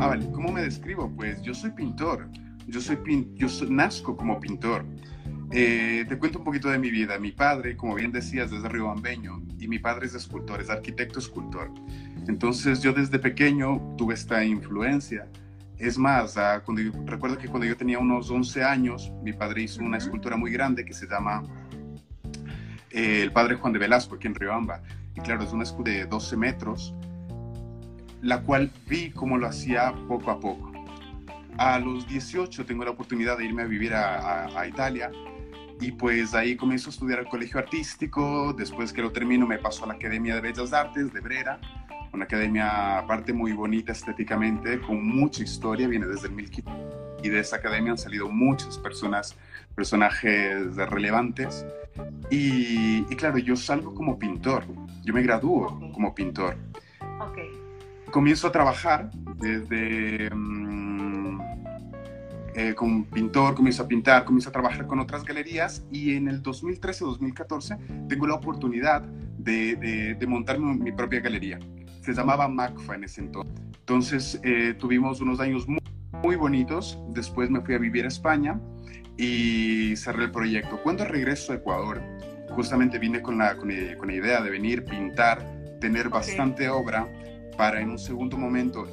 Ah, vale. ¿Cómo me describo? Pues yo soy pintor. Yo soy pin yo nazco como pintor. Eh, te cuento un poquito de mi vida. Mi padre, como bien decías, es de Riobambeño y mi padre es escultor, es arquitecto escultor. Entonces yo desde pequeño tuve esta influencia. Es más, ah, cuando recuerdo que cuando yo tenía unos 11 años, mi padre hizo una escultura muy grande que se llama eh, El Padre Juan de Velasco, aquí en Riobamba. Y claro, es una escultura de 12 metros, la cual vi cómo lo hacía poco a poco. A los 18 tengo la oportunidad de irme a vivir a, Italia y pues ahí comienzo a estudiar el colegio artístico, después que lo termino me paso a la Academia de Bellas Artes de Brera, una academia aparte muy bonita estéticamente, con mucha historia, viene desde el 1500 y de esa academia han salido muchas personas, personajes relevantes y, claro, yo salgo como pintor, yo me gradúo como pintor. Okay. Comienzo a trabajar desde... Mm, eh, como pintor, comienzo a pintar, comienzo a trabajar con otras galerías y en el 2013-2014 tengo la oportunidad de, de, montar mi, propia galería. Se llamaba MACFA en ese entonces. Entonces eh, tuvimos unos años muy, muy, bonitos, después me fui a vivir a España y cerré el proyecto. Cuando regreso a Ecuador, justamente vine con la, con, con la idea de venir, pintar, tener bastante obra para en un segundo momento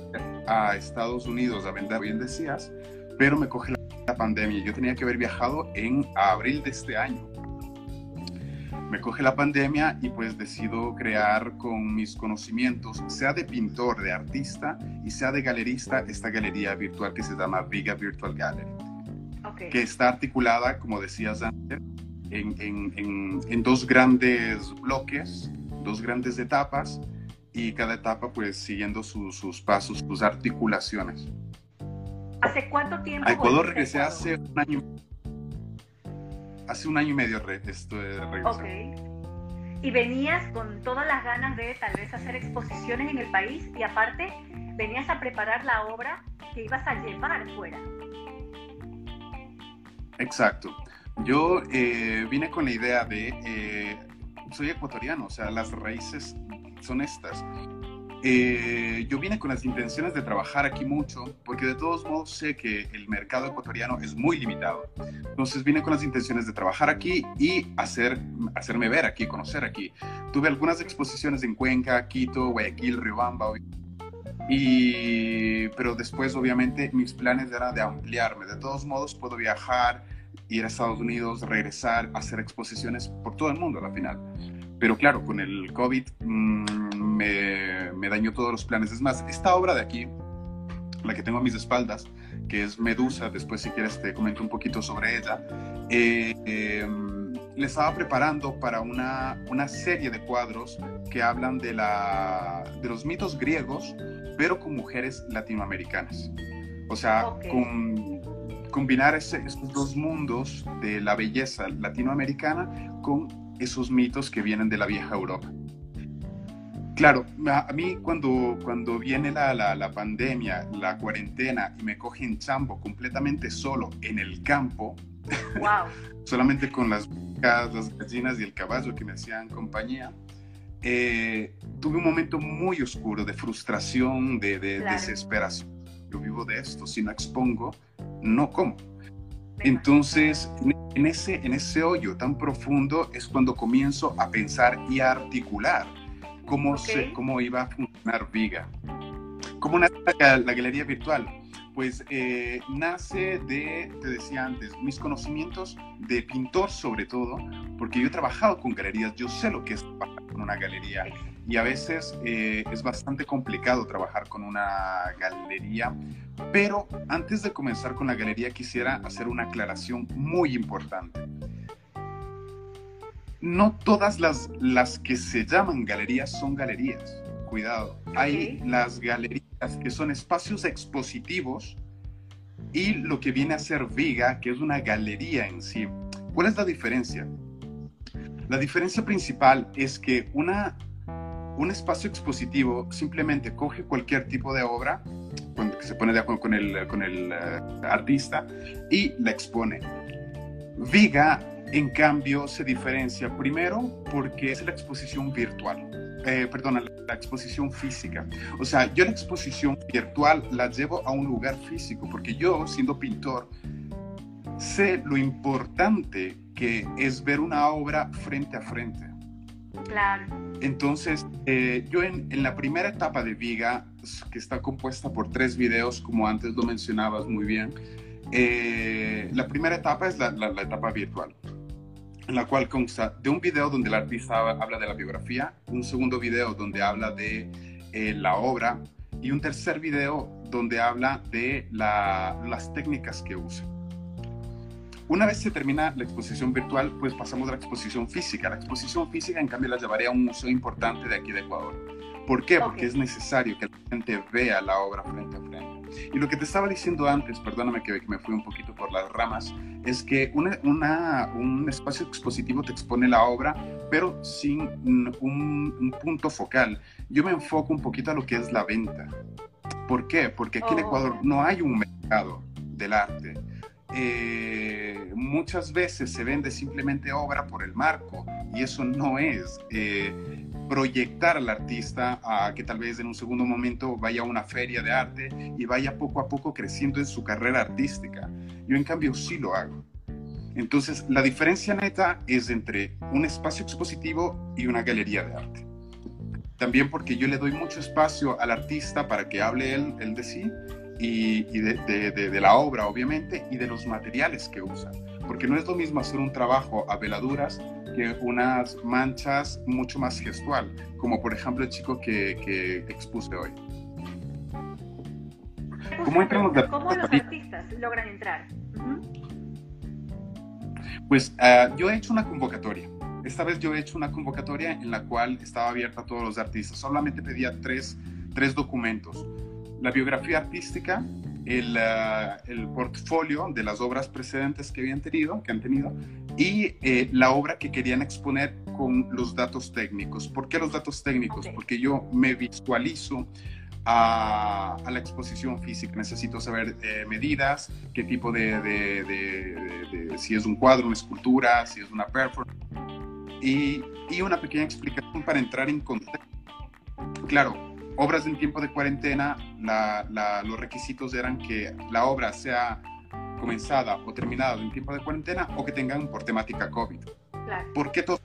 a Estados Unidos a vender, bien decías, pero me coge la pandemia. Yo tenía que haber viajado en abril de este año. Me coge la pandemia y pues decido crear con mis conocimientos, sea de pintor, de artista y sea de galerista, esta galería virtual que se llama Viga Virtual Gallery. Que está articulada, como decías antes, en, en, en, dos grandes bloques, dos grandes etapas y cada etapa pues siguiendo sus pasos, sus articulaciones. ¿Hace cuánto tiempo? A Ecuador regresé hace un año. Hace un año y medio re, esto de regresar. Ok. Y venías con todas las ganas de tal vez hacer exposiciones en el país y aparte venías a preparar la obra que ibas a llevar fuera. Exacto. Yo eh, vine con la idea de, eh, soy ecuatoriano, o sea, las raíces son estas. Eh, yo vine con las intenciones de trabajar aquí mucho, porque de todos modos sé que el mercado ecuatoriano es muy limitado. Entonces vine con las intenciones de trabajar aquí y hacer, hacerme ver aquí, conocer aquí. Tuve algunas exposiciones en Cuenca, Quito, Guayaquil, Riobamba. Y, pero después, obviamente, mis planes eran de ampliarme. De todos modos, puedo viajar, ir a Estados Unidos, regresar, hacer exposiciones por todo el mundo a la final. Pero claro, con el COVID mm, me, me, dañó todos los planes. Es más, esta obra de aquí, la que tengo a mis espaldas, que es Medusa, después si quieres te comento un poquito sobre ella, eh, em, le estaba preparando para una, una serie de cuadros que hablan de, la, de los mitos griegos, pero con mujeres latinoamericanas. O sea, con, combinar esos dos mundos de la belleza latinoamericana con esos mitos que vienen de la vieja Europa. Claro, a, mí cuando, cuando viene la, la, pandemia, la cuarentena y me cogen chambo completamente solo en el campo, solamente con las, las gallinas y el caballo que me hacían compañía, eh, tuve un momento muy oscuro de frustración, de, de desesperación. Yo vivo de esto, si no expongo, no como. Entonces, en ese, en ese hoyo tan profundo es cuando comienzo a pensar y a articular cómo, cómo iba a funcionar Viga. ¿Cómo nace la, galería virtual? Pues eh, nace de, te decía antes, mis conocimientos de pintor sobre todo, porque yo he trabajado con galerías, yo sé lo que es trabajar con una galería y a veces eh, es bastante complicado trabajar con una galería pero antes de comenzar con la galería quisiera hacer una aclaración muy importante. No todas las, las que se llaman galerías son galerías. Cuidado. Hay las galerías que son espacios expositivos y lo que viene a ser Viga, que es una galería en sí. ¿Cuál es la diferencia? La diferencia principal es que una, un espacio expositivo simplemente coge cualquier tipo de obra que se pone de acuerdo con el, con el eh, artista y la expone. Viga, en cambio, se diferencia primero porque es la exposición virtual. eh, perdona, la exposición física. O sea, yo la exposición virtual la llevo a un lugar físico, porque yo, siendo pintor, sé lo importante que es ver una obra frente a frente. Claro. Entonces, eh, yo en, la primera etapa de Viga, que está compuesta por tres videos, como antes lo mencionabas muy bien, eh, la primera etapa es la, etapa virtual, en la cual consta de un video donde el artista habla de la biografía, un segundo video donde habla de eh, la obra y un tercer video donde habla de las técnicas que usa. Una vez se termina la exposición virtual, pues pasamos a la exposición física. La exposición física, en cambio, la llevaría a un museo importante de aquí de Ecuador. ¿Por qué? Porque es necesario que la gente vea la obra frente a frente. Y lo que te estaba diciendo antes, perdóname que me fui un poquito por las ramas, es que una, un espacio expositivo te expone la obra, pero sin un, un, punto focal. Yo me enfoco un poquito a lo que es la venta. ¿Por qué? Porque aquí en oh. Ecuador no hay un mercado del arte eh, muchas veces se vende simplemente obra por el marco y eso no es eh, proyectar al artista a que tal vez en un segundo momento vaya a una feria de arte y vaya poco a poco creciendo en su carrera artística. Yo en cambio sí lo hago. Entonces la diferencia neta es entre un espacio expositivo y una galería de arte. También porque yo le doy mucho espacio al artista para que hable él, él de sí y, de, la obra, obviamente, y de los materiales que usan. Porque no es lo mismo hacer un trabajo a veladuras que unas manchas mucho más gestual, como por ejemplo el chico que, expuse hoy. ¿Cómo, ¿Cómo los artistas logran entrar? Pues ah, yo he hecho una convocatoria. Esta vez yo he hecho una convocatoria en la cual estaba abierta a todos los artistas. Solamente pedía tres, tres documentos la biografía artística, el, uh, el, portfolio de las obras precedentes que habían tenido, que han tenido, y eh, la obra que querían exponer con los datos técnicos. ¿Por qué los datos técnicos? Porque yo me visualizo a, a, la exposición física. Necesito saber eh, medidas, qué tipo de, de, de, si es un cuadro, una escultura, si es una performance, y, y una pequeña explicación para entrar en contexto. Claro, obras en tiempo de cuarentena, los requisitos eran que la obra sea comenzada o terminada en tiempo de cuarentena o que tengan por temática COVID. ¿Por qué todo?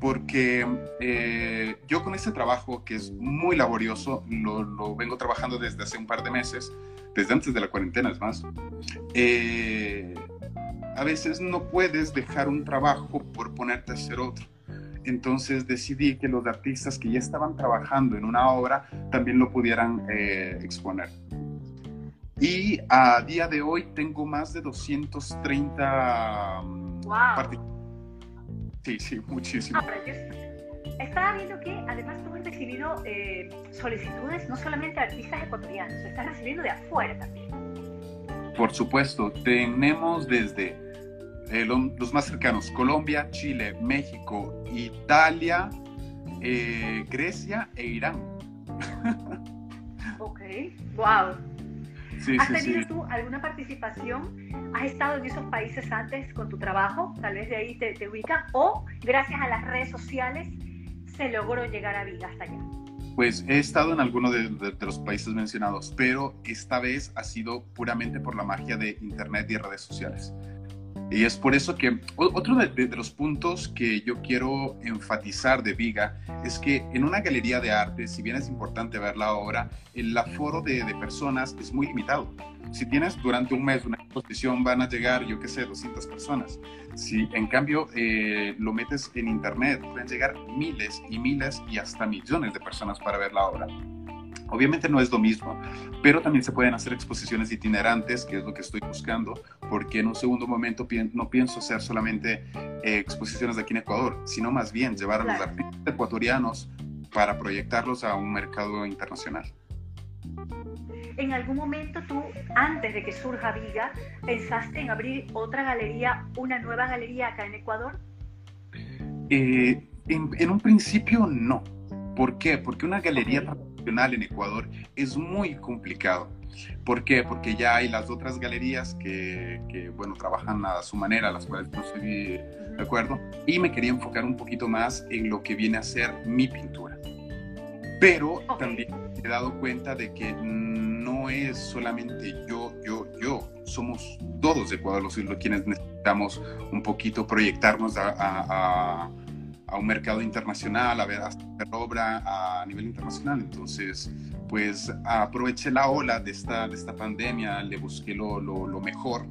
Porque eh, yo con este trabajo, que es muy laborioso, lo, vengo trabajando desde hace un par de meses, desde antes de la cuarentena es más, eh, a veces no puedes dejar un trabajo por ponerte a hacer otro. Entonces decidí que los artistas que ya estaban trabajando en una obra también lo pudieran eh, exponer. Y a día de hoy tengo más de 230 wow. Sí, sí, muchísimo. Ah, estaba viendo que además tú has recibido eh, solicitudes no solamente de artistas ecuatorianos, estás recibiendo de afuera también. Por supuesto, tenemos desde eh, los más cercanos, Colombia, Chile, México, Italia, eh, Grecia e Irán. ok, wow. ¿Has tenido tú alguna participación? ¿Has estado en esos países antes con tu trabajo? Tal vez de ahí te, te ubican. ¿O gracias a las redes sociales se logró llegar a Viga hasta allá? Pues he estado en alguno de, de, los países mencionados, pero esta vez ha sido puramente por la magia de Internet y redes sociales. Y es por eso que otro de, los puntos que yo quiero enfatizar de Viga es que en una galería de arte, si bien es importante ver la obra, el aforo de, de personas es muy limitado. Si tienes durante un mes una exposición, van a llegar, yo qué sé, 200 personas. Si en cambio eh, lo metes en internet, pueden llegar miles y miles y hasta millones de personas para ver la obra. Obviamente no es lo mismo, pero también se pueden hacer exposiciones itinerantes, que es lo que estoy buscando, porque en un segundo momento no pienso hacer solamente eh, exposiciones de aquí en Ecuador, sino más bien llevar a los artistas ecuatorianos para proyectarlos a un mercado internacional. ¿En algún momento tú, antes de que surja Viga, pensaste en abrir otra galería, una nueva galería acá en Ecuador? Eh, en, en, un principio no. ¿Por qué? Porque una galería nacional en Ecuador es muy complicado. ¿Por qué? Porque ya hay las otras galerías que, que bueno, trabajan a su manera, las cuales no estoy de acuerdo, y me quería enfocar un poquito más en lo que viene a ser mi pintura. Pero también he dado cuenta de que no es solamente yo, yo, yo, somos todos de Ecuador los quienes necesitamos un poquito proyectarnos a, a, a un mercado internacional, a ver, a hacer obra a nivel internacional. Entonces, pues aproveché la ola de esta, de esta pandemia, le busqué lo, lo, lo mejor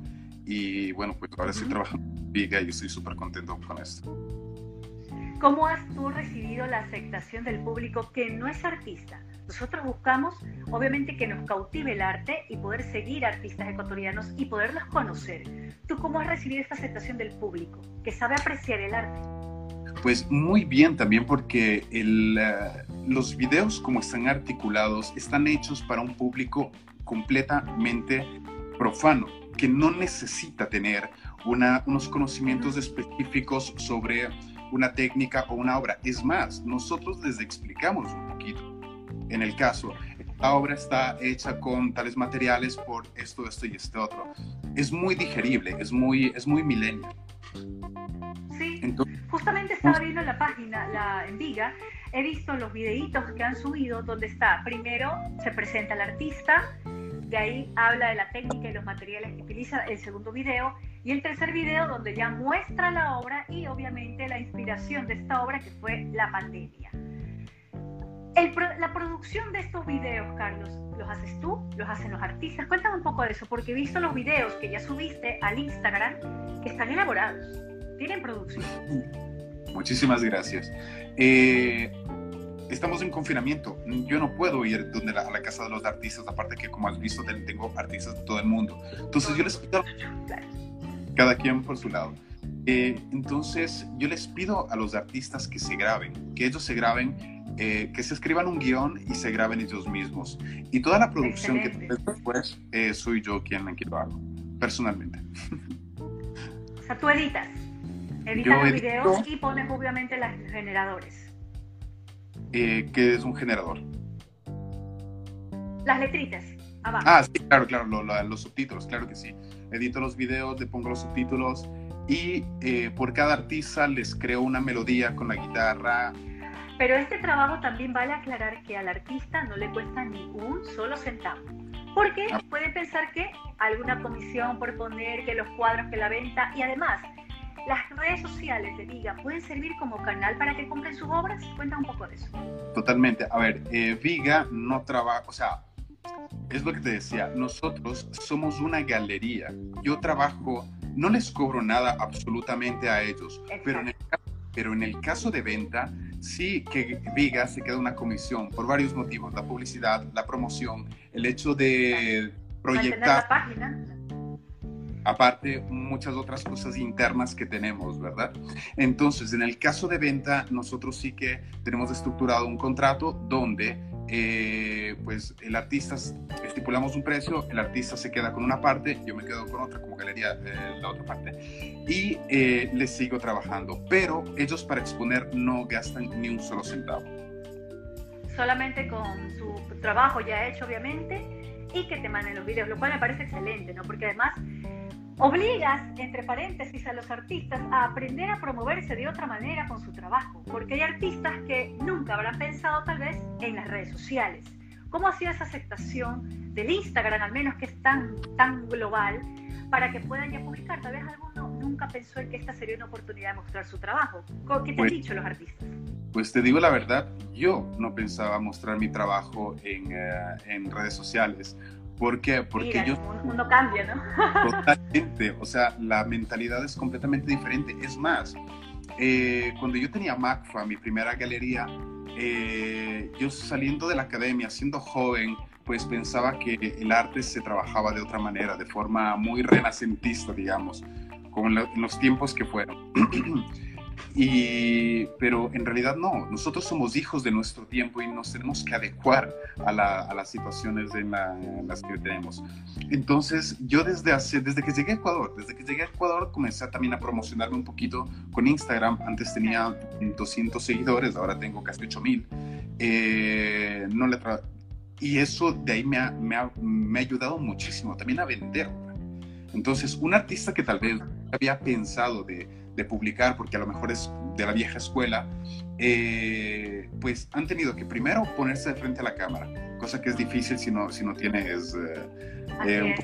y bueno, pues ahora estoy trabajando en Viga y estoy súper contento con esto. ¿Cómo has tú recibido la aceptación del público que no es artista? Nosotros buscamos, obviamente, que nos cautive el arte y poder seguir artistas ecuatorianos y poderlos conocer. ¿Tú cómo has recibido esta aceptación del público, que sabe apreciar el arte? Pues muy bien también porque el, uh, los videos como están articulados están hechos para un público completamente profano, que no necesita tener unos conocimientos específicos sobre una técnica o una obra. Es más, nosotros les explicamos un poquito. En el caso, la obra está hecha con tales materiales por esto, esto y este otro. Es muy digerible, es muy, es muy millennial. Justamente estaba viendo la página, la, en Viga, he visto los videitos que han subido donde está, primero se presenta el artista, de ahí habla de la técnica y los materiales que utiliza el segundo video y el tercer video donde ya muestra la obra y obviamente la inspiración de esta obra que fue la pandemia. El, la producción de estos videos, Carlos, ¿los haces tú? ¿Los hacen los artistas? Cuéntame un poco de eso, porque he visto los videos que ya subiste al Instagram que están elaborados, tienen producción. Muchísimas gracias. Eh, estamos en confinamiento. Yo no puedo ir donde la, a la casa de los artistas, aparte que como has visto tengo artistas de todo el mundo. Entonces yo les pido cada quien por su lado. Eh, entonces yo les pido a los artistas que se graben, que ellos se graben, eh, que se escriban un guion y se graben ellos mismos. Y toda la producción Excelente. que después eh, soy yo quien, quien lo hago, personalmente. O sea, tú editas. Editas yo los videos y pones obviamente los generadores. Eh, ¿Qué es un generador? Las letritas. Abajo. Ah, sí, claro, claro, lo, lo, los subtítulos, claro que sí. Edito los videos, le pongo los subtítulos y eh, por cada artista les creo una melodía con la guitarra. Pero este trabajo también vale aclarar que al artista no le cuesta ni un solo centavo. Porque ah. puede pensar que alguna comisión por poner, que los cuadros, que la venta y además las redes sociales de Viga pueden servir como canal para que compren sus obras. Cuenta un poco de eso. Totalmente. A ver, eh, Viga no trabaja, o sea, es lo que te decía, nosotros somos una galería. Yo trabajo, no les cobro nada absolutamente a ellos, pero en, el, pero en el caso de venta, sí que Viga se queda una comisión por varios motivos, la publicidad, la promoción, el hecho de proyectar... La página aparte muchas otras cosas internas que tenemos, ¿verdad? Entonces, en el caso de venta, nosotros sí que tenemos estructurado un contrato donde eh, pues el artista, estipulamos un precio, el artista se queda con una parte, yo me quedo con otra como galería, eh, la otra parte, y eh, les sigo trabajando, pero ellos para exponer no gastan ni un solo centavo. Solamente con su trabajo ya hecho, obviamente, y que te manden los videos, lo cual me parece excelente, ¿no? Porque además obligas, entre paréntesis, a los artistas a aprender a promoverse de otra manera con su trabajo, porque hay artistas que nunca habrán pensado tal vez en las redes sociales. ¿Cómo ha sido esa aceptación del Instagram, al menos que es tan, tan global, para que puedan ya publicar? Tal vez alguno nunca pensó en que esta sería una oportunidad de mostrar su trabajo. ¿Qué te pues, han dicho los artistas? Pues te digo la verdad, yo no pensaba mostrar mi trabajo en, uh, en redes sociales ¿Por qué? Porque Mira, yo... El mundo cambia, ¿no? Totalmente, o sea, la mentalidad es completamente diferente. Es más, eh, cuando yo tenía MACFA, mi primera galería, eh, yo saliendo de la academia, siendo joven, pues pensaba que el arte se trabajaba de otra manera, de forma muy renacentista, digamos, como en los tiempos que fueron. Y, pero en realidad no, nosotros somos hijos de nuestro tiempo y nos tenemos que adecuar a, la, a las situaciones en, la, en, las que tenemos. Entonces, yo desde, hace, desde que llegué a Ecuador, desde que llegué a Ecuador comencé también a promocionarme un poquito con Instagram. Antes tenía 200 seguidores, ahora tengo casi 8000. eh, no le y eso de ahí me ha, me, ha, me ha, ayudado muchísimo también a vender. Entonces, un artista que tal vez había pensado de, de publicar, porque a lo mejor es de la vieja escuela, eh, pues han tenido que primero ponerse de frente a la cámara, cosa que es difícil si no, si no tienes... Eh,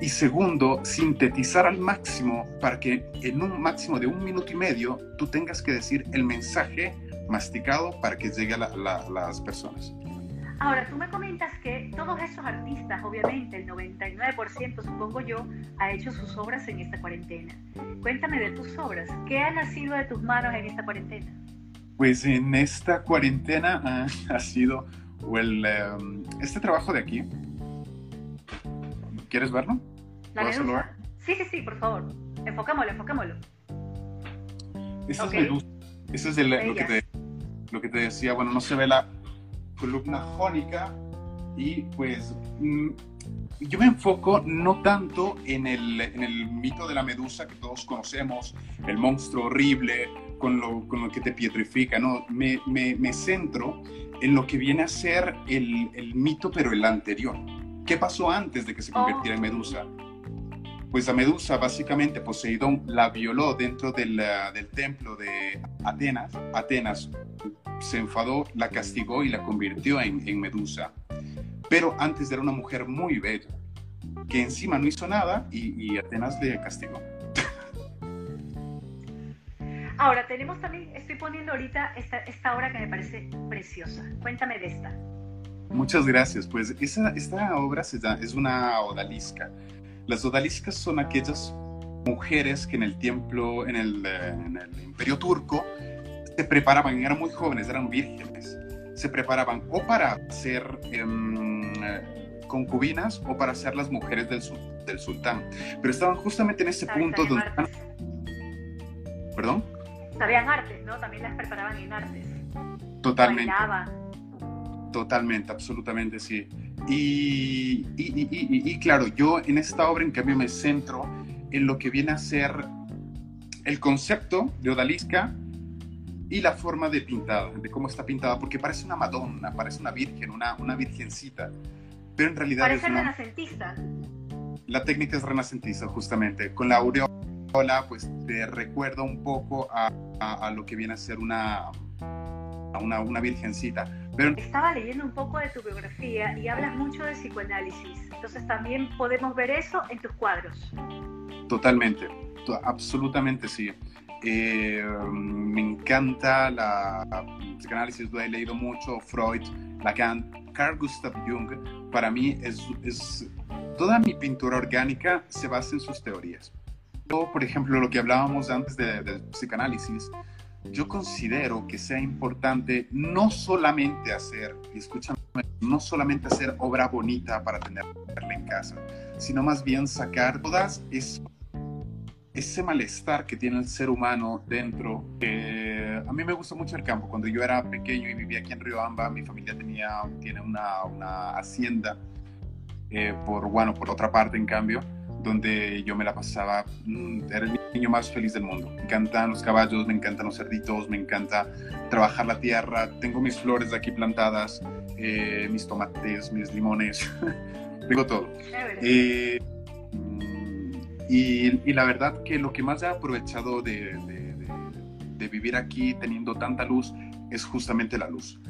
y segundo, sintetizar al máximo para que en un máximo de un minuto y medio tú tengas que decir el mensaje masticado para que llegue a las personas. Ahora, tú me comentas que todos esos artistas, obviamente, el 99% supongo yo, ha hecho sus obras en esta cuarentena. Cuéntame de tus obras. ¿Qué ha nacido de tus manos en esta cuarentena? Pues en esta cuarentena ha, sido el, em, este trabajo de aquí. ¿Quieres verlo? La. Sí, sí, sí, por favor. Enfocámoslo, enfocámoslo. Esta es medusa. Eso es lo, que te, lo que te decía. Bueno, no se ve la, columna jónica y pues mm, yo me enfoco no tanto en el, en el, mito de la medusa que todos conocemos, el monstruo horrible con lo, con lo que te pietrifica, no, me, me, me, centro en lo que viene a ser el, el, mito pero el anterior. ¿Qué pasó antes de que se convirtiera en medusa? Pues la medusa básicamente Poseidón la violó dentro del, del templo de Atenas. Atenas se enfadó, la castigó y la convirtió en, Medusa. Pero antes era una mujer muy bella, que encima no hizo nada y, Atenas le castigó. Ahora, tenemos también, estoy poniendo ahorita esta, esta obra que me parece preciosa. Cuéntame de esta. Muchas gracias. Pues esa, esta obra se es una odalisca. Las odaliscas son aquellas mujeres que en el templo, en el, eh, en el imperio turco, se preparaban, eran muy jóvenes, eran vírgenes, se preparaban o para ser em, concubinas o para ser las mujeres del, del sultán. Pero estaban justamente en ese punto donde... ¿Perdón? Sabían artes, ¿no? También las preparaban en artes. Totalmente. Totalmente, absolutamente, sí. Y, y, y, y, claro, yo en esta obra en cambio me centro en lo que viene a ser el concepto de odalisca y la forma de pintada, de cómo está pintada, porque parece una Madonna, parece una virgen, una, una virgencita, pero en realidad parece es una... renacentista. La técnica es renacentista, justamente. Con la aureola, pues te recuerda un poco a, a, lo que viene a ser una, a una, una virgencita. Pero... Estaba leyendo un poco de tu biografía y hablas mucho de psicoanálisis, entonces también podemos ver eso en tus cuadros. Totalmente, absolutamente sí. Eh, me encanta la, psicanálisis, lo he leído mucho, Freud, Lacan, Carl Gustav Jung. Para mí es, es, toda mi pintura orgánica se basa en sus teorías. Yo, por ejemplo, lo que hablábamos antes del de psicanálisis, yo considero que sea importante no solamente hacer, escúchame, no solamente hacer obra bonita para tenerla en casa, sino más bien sacar todas esas ese malestar que tiene el ser humano dentro. a mí me gusta mucho el campo. Cuando yo era pequeño y vivía aquí en Riobamba, mi familia tenía, tiene una, una hacienda eh, por, bueno, por otra parte, en cambio, donde yo me la pasaba, mm, era el niño más feliz del mundo. Me encantan los caballos, me encantan los cerditos, me encanta trabajar la tierra. Tengo mis flores de aquí plantadas, eh, mis tomates, mis limones, tengo todo. Y, la verdad que lo que más he aprovechado de, de, vivir aquí teniendo tanta luz es justamente la luz.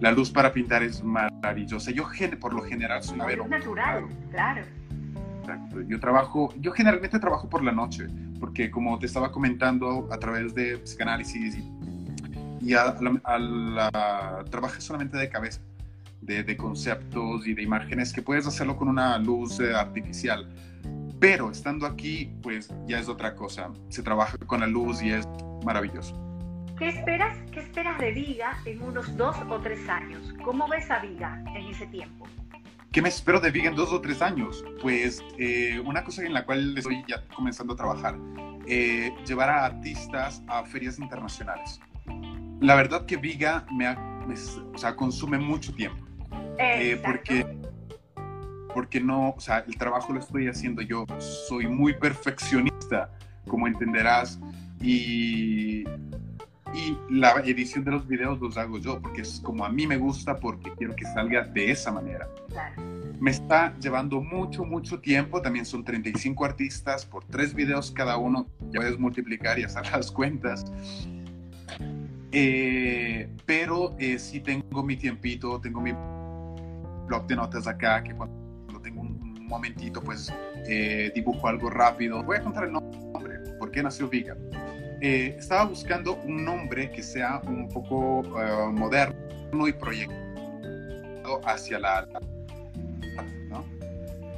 La luz para pintar es maravillosa. Yo por lo general soy Es natural, claro. Exacto. Yo trabajo, yo generalmente trabajo por la noche, porque como te estaba comentando a través de psicanálisis y, y a, la, trabajo solamente de cabeza, de, de, conceptos y de imágenes que puedes hacerlo con una luz eh, artificial pero estando aquí, pues ya es otra cosa. Se trabaja con la luz y es maravilloso. ¿Qué esperas, qué esperas de Viga en unos dos o tres años? ¿Cómo ves a Viga en ese tiempo? ¿Qué me espero de Viga en dos o tres años? Pues eh, una cosa en la cual estoy ya comenzando a trabajar, eh, llevar a artistas a ferias internacionales. La verdad que Viga me, o sea, consume mucho tiempo. Eh, porque porque no, o sea, el trabajo lo estoy haciendo yo. Soy muy perfeccionista, como entenderás, y, y la edición de los videos los hago yo, porque es como a mí me gusta, porque quiero que salga de esa manera. Me está llevando mucho, mucho tiempo, también son 35 artistas por tres videos cada uno, ya puedes multiplicar y hacer las cuentas. Eh, pero eh, sí tengo mi tiempito, tengo mi blog de notas acá, que cuando tengo un, momentito, pues eh, dibujo algo rápido. Voy a contar el nombre, ¿por qué nació Viga? Eh, estaba buscando un nombre que sea un poco eh, moderno y proyectado hacia la... ¿no?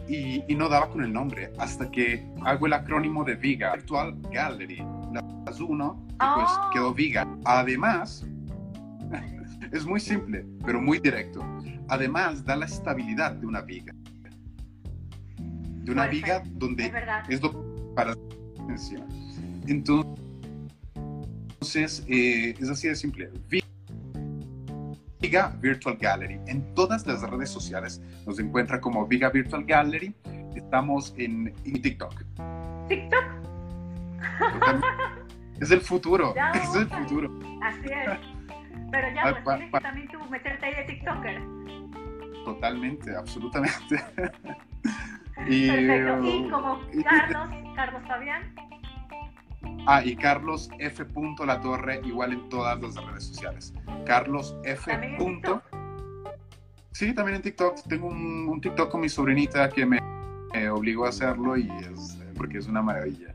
Y, y, no daba con el nombre hasta que hago el acrónimo de Viga, Virtual Gallery, las uno, y pues Oh. quedó Viga. Además, es muy simple, pero muy directo. Además, da la estabilidad de una viga. De una Fuerte, viga donde es es lo para encima. Entonces, eh, es así de simple. Viga Virtual Gallery. En todas las redes sociales nos encuentra como Viga Virtual Gallery. Estamos en, en TikTok. TikTok. Es el futuro. Ya Es el futuro. así es. Pero ya, Ah, pues pa- tienes pa- que también tú meterte ahí de TikToker. Totalmente, absolutamente. y, Perfecto. Y eh, como Carlos, Carlos Fabián, Ah, y Carlos F. La Torre, igual en todas las redes sociales. Carlos F. punto-. Sí, también en TikTok. Tengo un, un TikTok con mi sobrinita que me, me obligó a hacerlo y es porque es una maravilla.